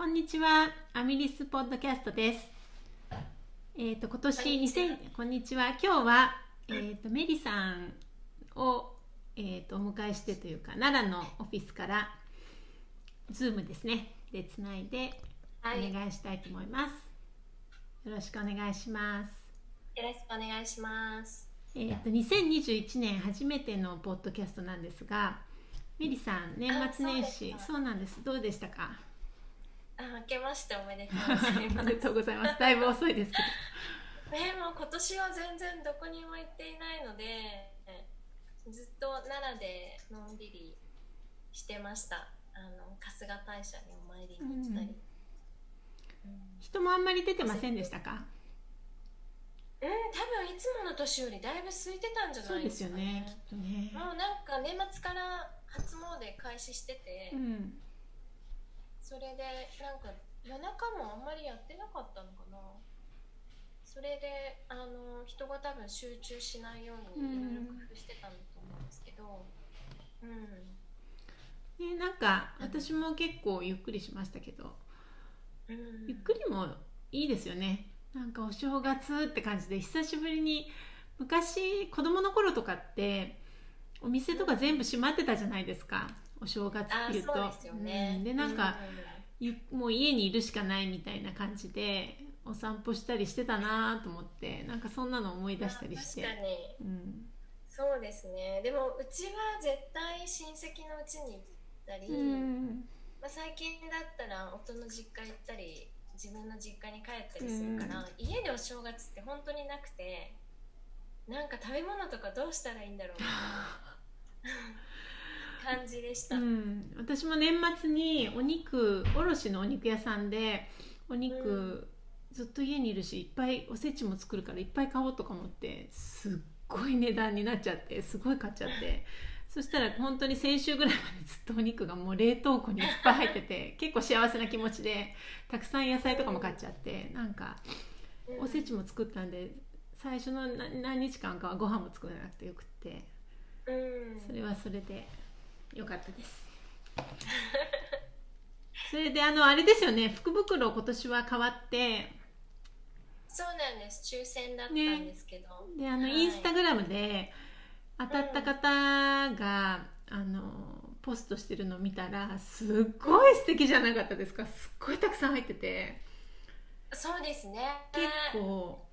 こんにちは、アミリスポッドキャストです。えっ、と今年2000こんにちは。今日はえっ、とメリさんをえっ、とお迎えしてというか奈良のオフィスからズームですねでつないで、はい、お願いしたいと思います。よろしくお願いします。ろしくお願いします。えっ、と2021年初めてのポッドキャストなんですが、メリさん年末年始そうなんです。どうでしたか？あ、明けましておめでとうございおます。めでとうございます。だいぶ遅いですけど。ね、もう今年は全然どこにも行っていないので、ずっと奈良でのんびりしてました。あの春日大社にお参りに来たり。うん人もあんまり出てませんでしたか？うん、多分いつもの年よりだいぶ空いてたんじゃそうでないですすかよね。ね。きっとね。もうなんか年末から初詣開始してて、うん。それでなんか夜中もあんまりやってなかったのかな。それであの人が多分集中しないようにいろいろ工夫してたんだと思うんですけど。うん、ねなんか私も結構ゆっくりしましたけど、うん、ゆっくりもいいですよね。なんかお正月って感じで久しぶりに昔子供の頃とかってお店とか全部閉まってたじゃないですか。お正月あっていうと。そうですよね、うん。でなんか、うん。もう家にいるしかないみたいな感じでお散歩したりしてたなと思ってなんかそんなの思い出したりして、確かに。うん。そうですね。でもうちは絶対親戚のうちに行ったり、うん。まあ、最近だったら夫の実家行ったり自分の実家に帰ったりするから、家でお正月って本当になくてなんか食べ物とかどうしたらいいんだろう？みたいな感じでした、うん、私も年末にお肉卸のお肉屋さんでお肉、ずっと家にいるしいっぱいおせちも作るからいっぱい買おうとか思ってすっごい値段になっちゃってすごい買っちゃって。そしたら本当に先週ぐらいまでずっとお肉がもう冷凍庫にいっぱい入ってて結構幸せな気持ちでたくさん野菜とかも買っちゃってなんかうん。おせちも作ったんで最初の何何日間かはご飯も作らなくてよくって。うん。それはそれでよかったです。それであのあれですよね。福袋今年は変わって。そうなんです。抽選だったんですけど、であの、はい。インスタグラムで当たった方が、あのポストしてるのを見たらすっごい素敵じゃなかったですか。すっごいたくさん入ってて。そうですね。結構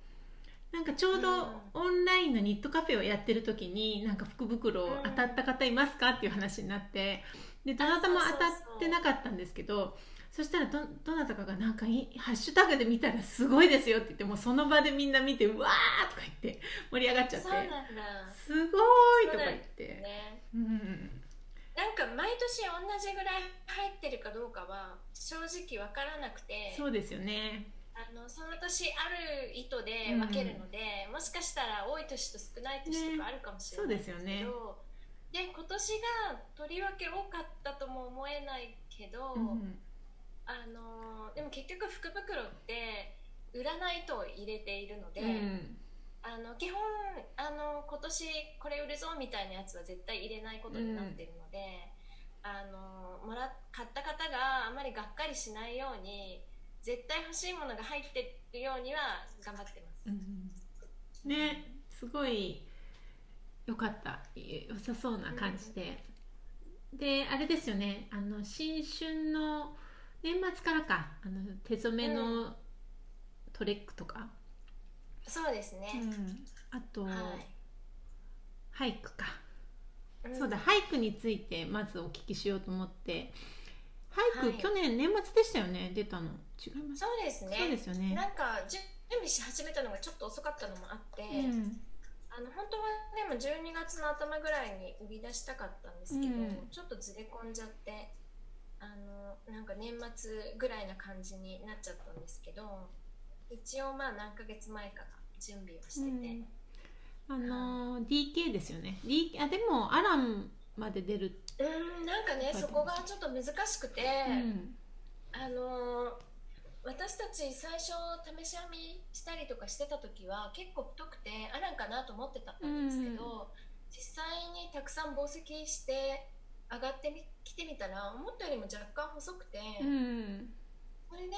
なんかちょうどうん。オンラインのニットカフェをやってる時になんか福袋うん。当たった方いますかっていう話になってでどなたも当たってなかったんですけどそしたらどどなたかがなんかいハッシュタグで見たらすごいですよって言ってもうその場でみんな見てうわーとか言って盛り上がっちゃってすごいとか言って、ね。うん。なんか毎年同じぐらい入ってるかどうかは正直わからなくて。そうですよねあのその年ある意図で分けるので、もしかしたら多い年と少ない年とかあるかもしれないんですけど、ね。で今年がとりわけ多かったとも思えないけど、うんあのでも結局福袋って売らないと入れているので、うんあの基本あの今年これ売るぞみたいなやつは絶対入れないことになってるので、あのもら買った方があんまりがっかりしないように絶対欲しいものが入ってるようには頑張ってます。うんねすごい良かった。良さそうな感じで、であれですよね。あの新春の年末からか。あの手染めのトレックとか、そうですね。うん。あと、はい。俳句か、ん。そうだ俳句についてまずお聞きしようと思って俳句、はい。去年年末でしたよね？出たの。違います？そうですね。そうですよね。なんか準備し始めたのがちょっと遅かったのもあって、うん。あの本当はでも12月の頭ぐらいに売り出したかったんですけど、うん。ちょっとずれ込んじゃってあのなんか年末ぐらいな感じになっちゃったんですけど一応まあ何ヶ月前から準備をしてて、あの DK ですよね。D あでもアランまで出る、うん、なんかねそこがちょっと難しくて、うん。あの私たち最初試し編みしたりとかしてた時は結構太くてあらんかなと思ってたんですけど、実際にたくさん紡績して上がってみきてみたら思ったよりも若干細くて、うん。これで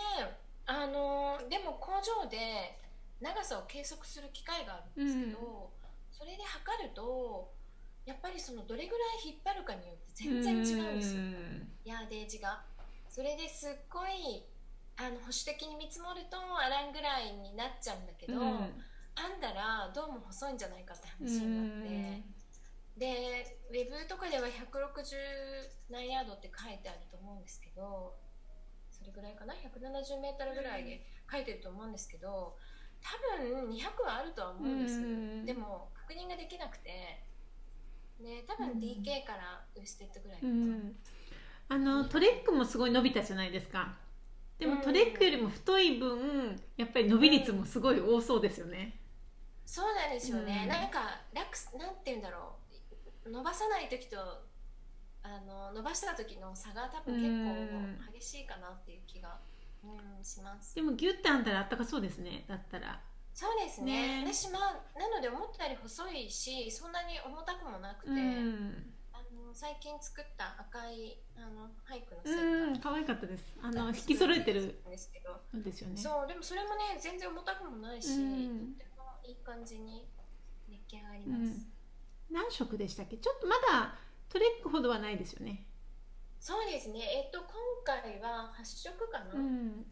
あのでも工場で長さを計測する機械があるんですけど、それで測るとやっぱりそのどれぐらい引っ張るかによって全然違うんですよ、ヤーデージが。それですっごいあの保守的に見積もるとあらんぐらいになっちゃうんだけど、うん。編んだらどうも細いんじゃないかって話になって、でウェブとかでは160何ヤードって書いてあると思うんですけどそれぐらいかな？170メートルぐらいで書いてると思うんですけど多分200はあるとは思うんです、うん。でも確認ができなくてね多分うん。DK からウーステッドぐらいうん。あのトレックもすごい伸びたじゃないですか。でもうん。トレックよりも太い分やっぱり伸び率もすごい多そうですよね。そうなんですよね、うん。なんか楽なんて言うんだろう。伸ばさない時とあの伸ばした時の差が多分結構激しいかなっていう気が、うん、します。でもギュッて編んだらあったかそうですね。だったらそうですね。ね。私まあなので思ったより細いしそんなに重たくもなくて、うん。あの最近作った赤いあのハイクのセッうん可愛かったです。あの引き揃えてる。んですけど、んですよね。そうでもそれもね全然重たくもないし、うん。とてもいい感じに出来上がりうます、ん。何色でしたっけ？ちょっとまだトレックほどはないですよね。そうですね。えっと今回は8色かな、うん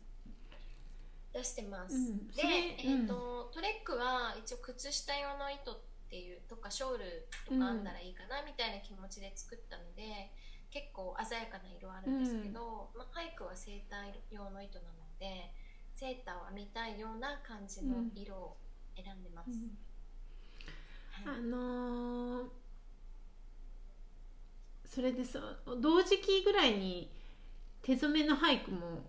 出してます、うん。でえっとトレックは一応靴下用の糸っていうとかショールとか編んだらいいかなみたいな気持ちで作ったので、結構鮮やかな色あるんですけど、まあ、ハイクはセーター用の糸なのでセーターを編みたいような感じの色を選んでます、あのーそれでさ同時期ぐらいに手染めの俳句も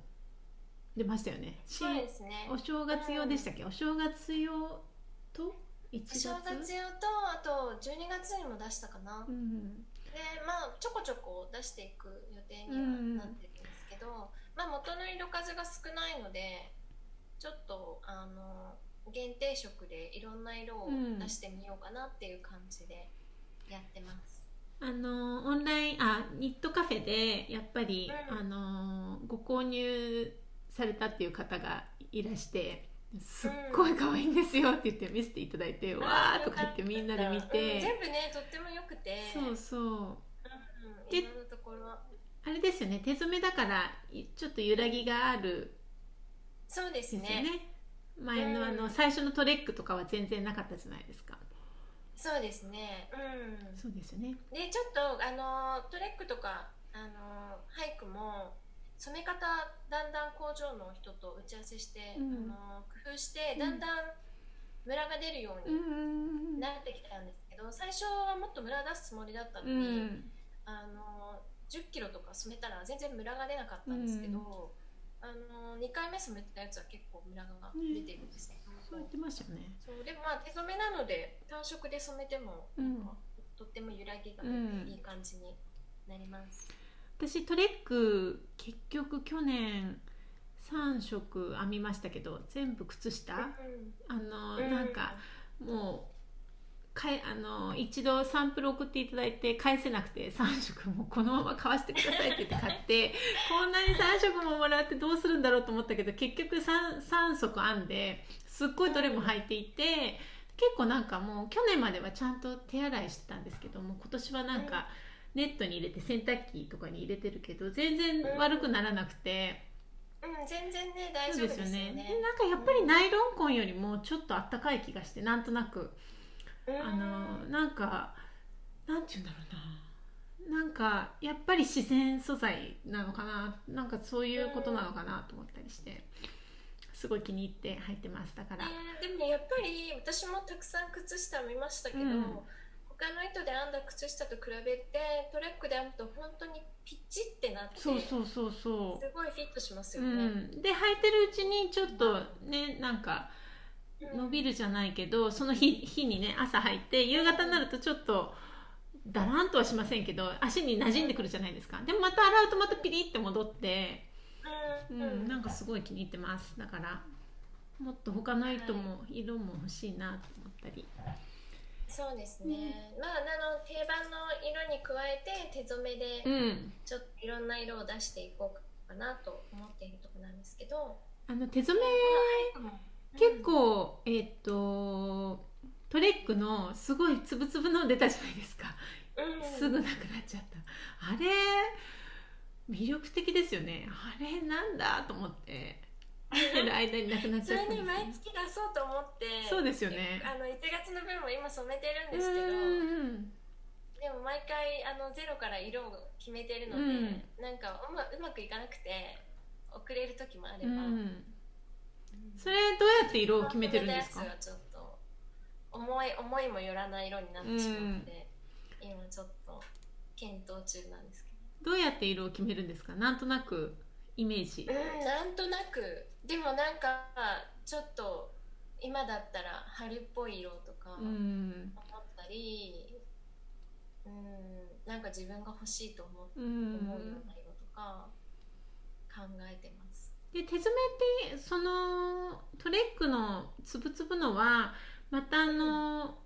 出ましたよね。しそうですね。お正月用でしたっけ、お正月用と1お月正月用とあと12月にも出したかな、うんでまあちょこちょこ出していく予定にはなってるんですけど、まあ元の色数が少ないのでちょっとあの限定色でいろんな色を出してみようかなっていう感じでやってます、あのオンラインあニットカフェでやっぱり、うん。あのご購入されたっていう方がいらしてすっごい可愛いんですよって言って見せていただいて、わーとか言ってみんなで見うんて、全部ねとっても良くて。そうそう。うんろんなところ。あれですよね手染めだからいちょっと揺らぎがある。そうですね。ね。前のあの、うん。最初のトレックとかは全然なかったじゃないですか。そうですね。うん。そうですよね。でちょっとあのトレックとかあの染め方だんだん工場の人と打ち合わせして、うん。あの工夫してうん。だんだんムラが出るよううん。になってきたんですけど、最初はもっとムラ出すつもりだったのうに、ん。あの10キロとか染めたら全然ムラが出なかったんですけど、あの2回目染めたやつは結構ムラが出てるんですね、そう言ってましたよね。そうでもまあ手染めなので単色で染めてもとっても揺らぎがいい感じになります、私トレック結局去年3色編みましたけど全部靴下、うん。あの、うん。なんかもうかえあの一度サンプル送っていただいて返せなくて3色もこのまま買わせてくださいって言って 買ってこんなに3色ももらってどうするんだろうと思ったけど結局 3, 3足編んですっごいどれも履いていて結構なんかもう去年まではちゃんと手洗いしてたんですけども今年はなんかネットに入れて洗濯機とかに入れてるけど全然悪くならなくて。うん、全然ね大丈夫ですよね。でなんかやっぱりナイロン痕よりもちょっとあったかい気がしてなんとなく。うん。あのなんかなんて言うんだろうな。なんかやっぱり自然素材なのかな。なんかそういうことなのかなと思ったりして。すごい気に入って入ってます。だから、ねでもねやっぱり私もたくさん靴下見ましたけど、うん他の糸で編んだ靴下と比べてトレックで編むと本当にピッチってなってそうそうそうそすごいフィットしますう、よね、うん、で履いてるうちにちょっとねなんかうん伸びるじゃないけどその日日にね朝履いて夕方になるとちょっとだらんとはしませんけど足に馴染んでくるじゃないですか。でもまた洗うとまたピリって戻って、ううんん、なんかすごい気に入ってます。だからもっと他の糸も色も欲しいなと思ったり、そうですね、まああの定番の色に加えて手染めでうん。ちょっといろんな色を出していこうかなと思っているところなんですけど。あの手染めうん。結構、えっ、とトレックのすごいつぶつぶの出たじゃないですか、うん。すぐなくなっちゃった。あれ魅力的ですよね。あれなんだと思って。見て る間になくなっそちゃったんですよれに毎月出そうと思ってそうですよね。あの1月の分も今染めてるんうですけどんでも毎回あのゼロから色を決めてるので、うん。なんかうまうまくいかなくて遅れる時もあれば、うん。それどうやって色を決めてるんですか？ちょっと思い思いもよらない色になってしまって、今ちょっと検討中なんですけど。うやって色を決めるんですか？なんとなくイメージ。どうんなんとなくでもなんかちょっと今だったら春っぽい色とかう思んったりうんなんか自分が欲しいと思う,、うん。思うような色とか考えてます。で手染めってそのトレックのつぶつぶのはまたあの、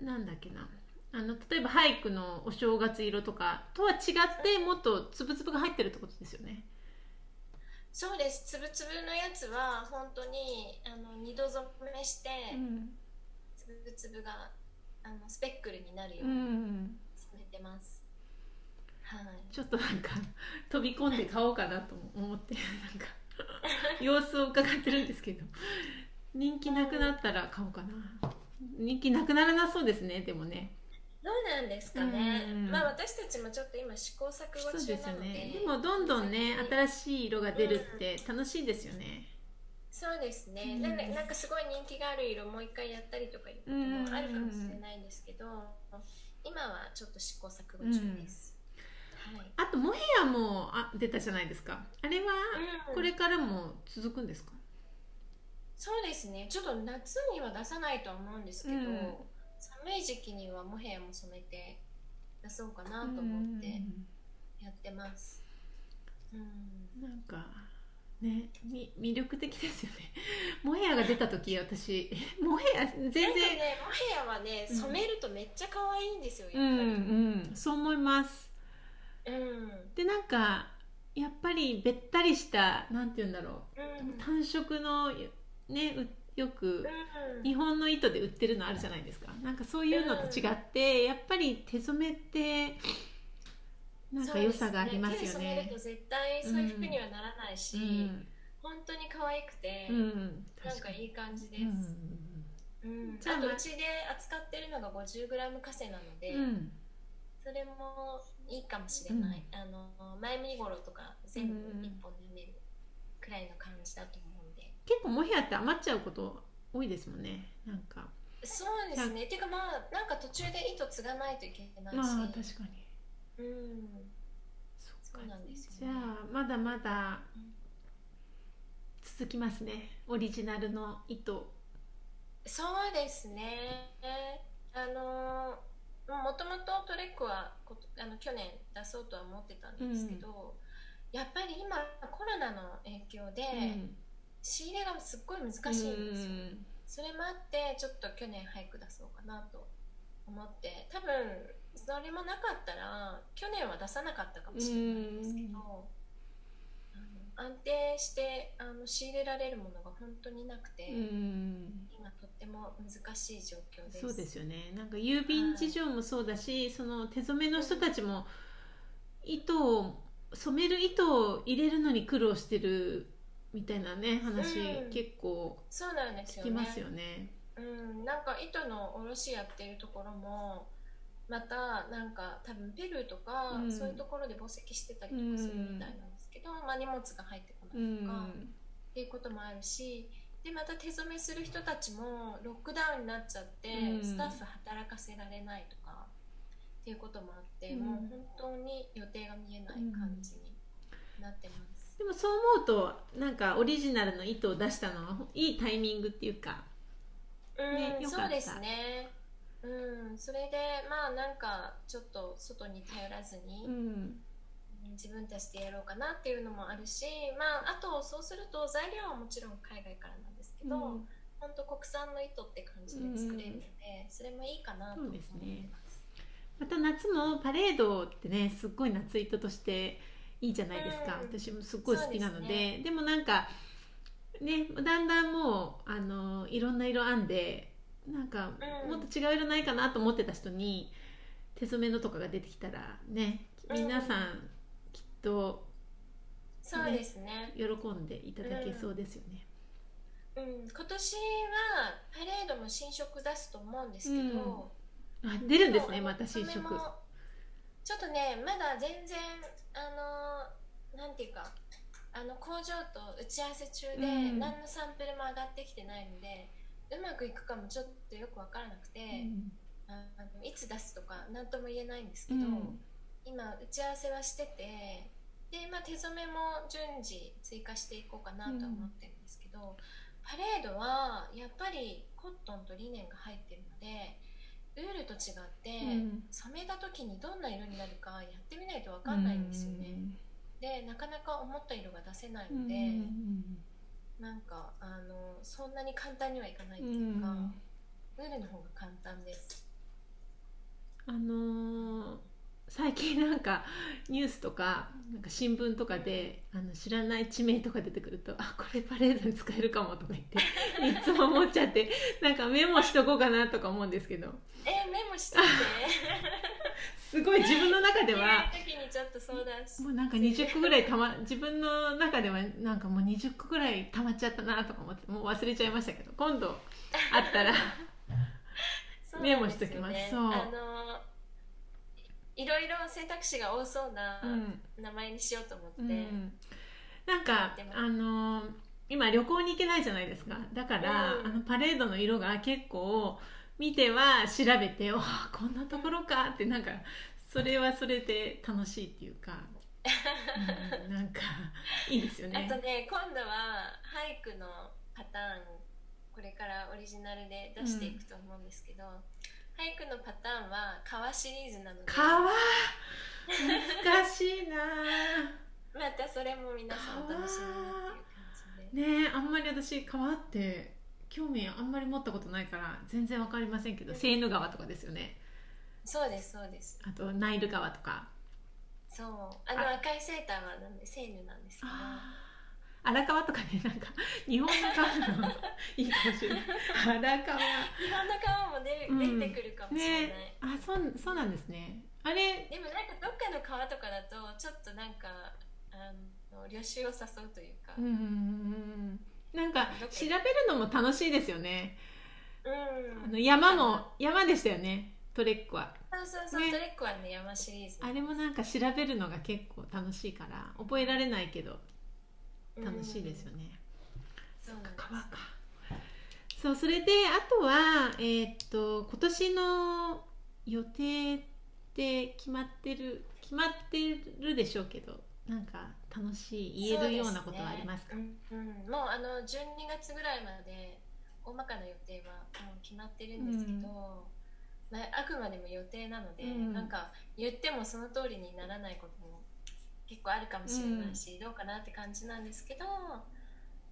なんだっけな。あの例えば俳句のお正月色とかとは違ってもっとつぶつぶが入ってるってことですよね。そうです。つぶつぶのやつは本当にあの二度染めして、うんつぶつぶがあのスペックルになるよううにん、染めてます、はい。ちょっとなんか飛び込んで買おうかなと思ってなんか様子を伺ってるんですけど。人気なくなったら買おうかな。人気なくならなそうですねでもねどうなんですかね、うん。まあ私たちもちょっと今試行錯誤中なので。ね。でもどんどんね新しい色が出るって楽しいですよね。そうですね、うん。なんかなんかすごい人気がある色もう一回やったりとかいうこともあるかもしれないんですけど、今はちょっと試行錯誤中です、はい。あとモヘアもあ出たじゃないですか。あれはうん。これからも続くんですか、そうですね。ちょっと夏には出さないとは思うんですけど、うん寒い時期にはモヘアも染めて出そうかなと思ってやってます、うん。うんなんかねみ魅力的ですよね。モヘアが出た時私。モヘア全然。ねモヘアはねうん。染めるとめっちゃ可愛いんですようんぱり。うんそう思います。うん。でなんかやっぱりべったりしたなんて言うんだろう。ん。う単色のねうよくうん。日本の糸で売ってるのあるじゃないですか。なんかそういうのと違って、やっぱり手染めってなんか良さがありますよね。手で染めね絶対そういう服にはならないし、うん。本当に可愛くて、うん。なんかいい感じです、うん。うん。ああとうちで扱ってるのが 50g カセなので、うん。それもいいかもしれない、あの前身頃とか全部一本で埋めるくらいの感じだと結構モヘアって余っちゃうこと多いですもんね。なんか。そうですね。ていうかまあなんか途中で糸継がないといけないし、まあ確かに。うん。そっか。なんですじゃよねあまだまだうん。続きますね。オリジナルの糸。そうですね。あのもともとトレックはあの去年出そうとは思ってたんですけど、やっぱり今コロナの影響で、仕入れがすっごい難しいんですよ、それもあってちょっと去年早く出そうかなと思って。多分それもなかったら去年は出さなかったかもしれないんですけど、安定してあの仕入れられるものが本当になくて、うん今とっても難しい状況です。そうですよね。なんか郵便事情もそうだし、その手染めの人たちも糸を染める糸を入れるのに苦労してるみたいなね話、うん。結構そうなんですよね。ますよね。うん、なんか糸の卸やってるところもまたなんか多分ペルーとか、うん。そういうところで紡績してたりとかするみたいなんですけど、まあ、荷物が入ってこうないとか、ん。っていうこともあるしでまた手染めする人たちもロックダウンになっちゃって、うん。スタッフ働かせられないとかっていうこともあって、うん。もう本当に予定が見えない感じになってます。でもそう思うとなんかオリジナルの糸を出したの？はいいタイミングっていうか。うん、ねよかった。そうですね。うん、それでまあなんかちょっと外に頼らずに、うん。自分たちでやろうかなっていうのもあるし、まああとそうすると材料はもちろん海外からなんですけど、うん。本当国産の糸って感じで作れるので、それもいいかなと思ってます。また夏もパレードってねすっごい夏糸としていいじゃないですか、うん。私もすっごい好きなので。そうでもなんかねだんだんもうあのいろんな色編んでなんかうん。もっと違う色ないかなと思ってた人に手染めのとかが出てきたらね皆さんきっとそうですね。喜んでいただけそうですよね。うん、今年はパレードも新色出すと思うんですけど、あ出るんですねまた新色。ちょっとねまだ全然あのなんていうかあの工場と打ち合わせ中でうん。何のサンプルも上がってきてないので、うまくいくかもちょっとよく分からなくて、うん。ああのいつ出すとか何とも言えないんですけど、うん。今打ち合わせはしててで、まあ、手染めも順次追加していこうかなとは思ってるんですけど、パレードはやっぱりコットンとリネンが入ってるのでウールと違って、うん。染めた時にどんな色になるかやってみないと分かんないんですよね、でなかなか思った色が出せないうんので、うん。なんかあのそんなに簡単にはいかないっうていうか、ん。ウールの方が簡単です。あのー最近なんかニュースとかなんか新聞とかであの知らない地名とか出てくるとあこれパレードに使えるかもとか言っていつも思っちゃってなんかメモしとこうかなとか思うんですけど。えメモしといて。すごい自分の中ではもうなんか20個ぐらいたま自分の中ではなんかもう20個ぐらいたまっちゃったなとか思ってもう忘れちゃいましたけど今度あったら メモしときます。そう。あのいろいろ選択肢が多そうなうん。名前にしようと思って、うん、なんかあのー今旅行に行けないじゃないですか。だから、うん。あのパレードの色が結構見ては調べておーこんなところか。ってなんかそれはそれで楽しいっていうか、うんなんかいいですよね。あとね今度は俳句のパターンこれからオリジナルで出していくと思うんですけど、俳句のパターンは川シリーズなので。川？難しいな。またそれも皆さんお楽しみにっていう感じで。ねえあんまり私川って興味あんまり持ったことないから全然わかりませんけどセーヌ川とかですよね。そうですそうです。あとナイル川とか。そう。あの赤いセーターはなんでセーヌなんですけど荒川とかねなんか日本の川のいいかもしれない。荒川。日本の川も出,、うん。出てくるかもしれない、ね。あそうそうなんですね。あれでもなんかどっかの川とかだとちょっとなんかあの旅習を誘うというか、うんうんうんなんか調べるのも楽しいですよね。うん。あの山も山でしたよね。トレックは。そうそうそう、ね。トレックはね山シリーズ。あれもなんか調べるのが結構楽しいから覚えられないけど楽しいですよね、そうなんです川か。そうそれであとはえーっと今年の予定って決まってる決まってるでしょうけどなんか楽しい言えるようなことはありますか？ね。うんうん。もうあの12月ぐらいまで大まかな予定はもう決まってるんですけど、まあ、あくまでも予定なので、うん。なんか言ってもその通りにならないことも結構あるかもしれないし、どうかなって感じなんですけど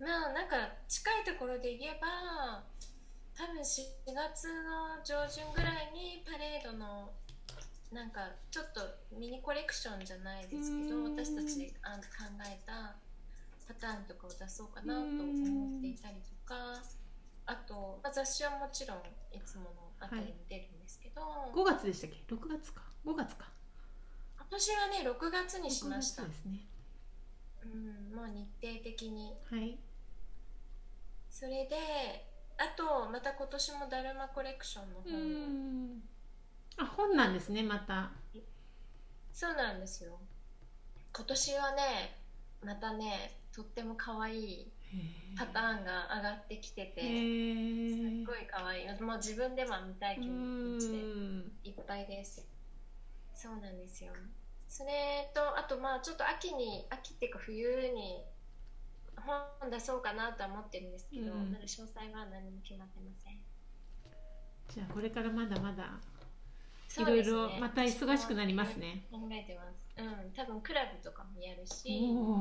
まあなんか近いところで言えば多分4月の上旬ぐらいにパレードのなんかちょっとミニコレクションじゃないですけどうん。私たちであの考えたパターンとかを出そうかなと思っていたりとかあと、まあ、雑誌はもちろんいつものあたりに出るんですけど、5月でしたっけ？6月か。5月か。今年はね6月にしました、6月ですね。うん、もう日程的に。はい。それであとまた今年もダルマコレクションのう本あ本なんですねまた。そうなんですよ。今年はねまたねとっても可愛いパターンが上がってきてて、へすっえごい可愛い。もう自分では見たい気持ちでうん。いっぱいです。そうなんですよそれとあとまあちょっと秋に秋っていうか冬に本出そうかなとは思ってるんですけど、うんまだ詳細は何も決まってません。じゃあこれからまだまだいろいろまた忙しくなりますね。考えてます。うん。多分クラブとかもやるし、おお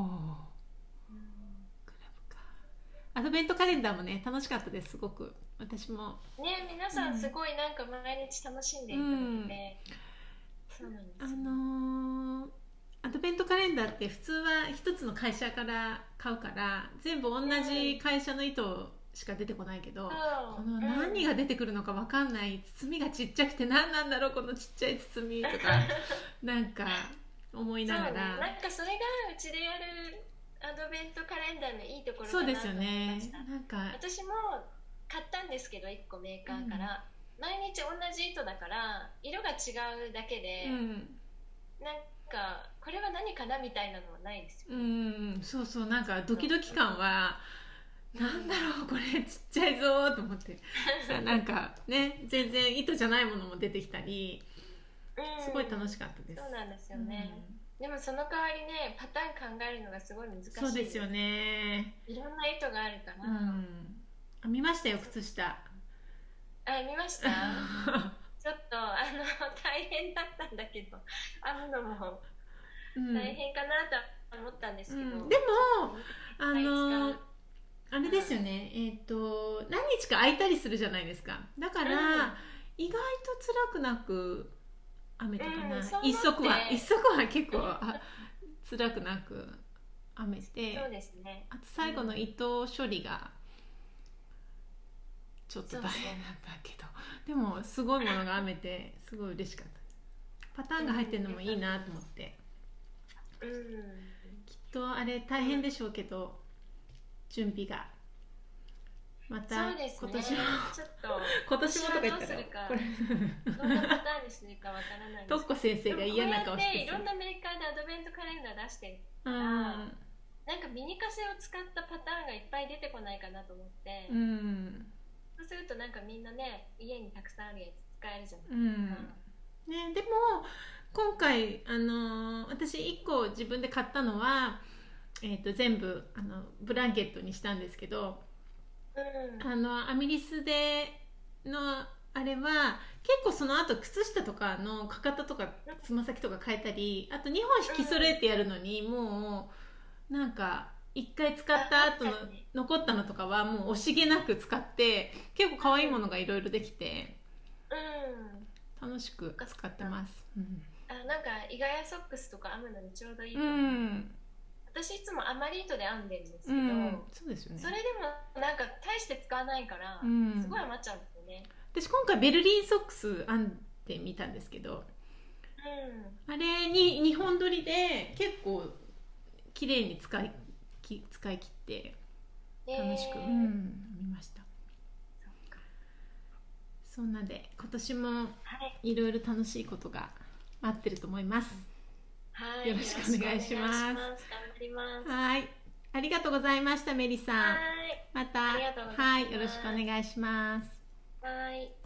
うん。クラブか。アドベントカレンダーもね楽しかったですすごく。私も。ね皆さんすごいなんか毎日楽しんでいただいて、そうなんですあよのーアドベベントカレンダーって普通は一つの会社から買うから全部同じ会社の糸しか出てこないけど、この何が出てくるのか分かんない包みがちっちゃくて何なんだろうこのちっちゃい包み。とかなんか思いながら、そうね、なんかそれがうちでやるアドベントカレンダーのいいところそうですよね。なんか。私も買ったんですけど1個メーカーから、毎日同じ糸だから色が違うだけで、うん。なんかこれは何かなみたいなのはないですよ、うんそうそう。なんかドキドキ感はなんだろうこれちっちゃいぞーと思って。さなんかね全然糸じゃないものも出てきたりうん。すごい楽しかったです、そうなんですよね、でもその代わりねパターン考えるのがすごい難しい。そうですよね。いろんな糸があるから、うん。あ見ましたよ靴下あ見ました？ちょっとあの大変だったんだけど編むのもうん。大変かなと思ったんですけど、うん。でもあのあれですよね、えっ、と何日か空いたりするじゃないですか。だから、うん。意外と辛くなく編めたかな、一足は一足は結構あ辛くなく編めて。そうですね。あと最後の糸処理がちょっと大変だったけど。でもすごいものが編めてすごい嬉しかった。パターンが入ってるのもいいなと思って。うん。きっとあれ大変でしょうけど準備が。また今年も。ちょっと。今年もとか言ったら。どうするか。これ。どんなパターンにするかわからないとっこ先生が嫌な顔していろんなメーカーでアドベントカレンダー出して。るうん。なんかミニカセを使ったパターンがいっぱい出てこないかなと思って、うんそうするとなんかみんなね家にたくさんあるやつ使えるじゃない。うん。ですか、ね、でも今回、あのー私1個自分で買ったのは、えー、と全部あのブランケットにしたんですけどうん。あのアミリスでのあれは結構その後靴下とかのかかととかつま先とか変えたりあと2本引き揃えてやるのにもうなんか1回使った後の残ったのとかはもう惜しげなく使って結構可愛いものがいろいろできてうん。楽しく使ってます。うん。あなんかイガヤソックスとか編むのにちょうどいいとう思う、ん、私いつもアマリートで編んでるんですけど、うん、そうですよね。それでもなんか大して使わないから、うん。すごい余っちゃうんですよね。私今回ベルリンソックス編んでみたんですけどあれに2本撮りで結構綺麗に使いき使い切ってうん楽しく、えーうん見ました。そんなで今年もはい。いろいろ楽しいことが待ってると思います。はい。よろしくお願いします。はい。ありがとうございましたメリさん。はい。また。はい。よろしくお願いします。はい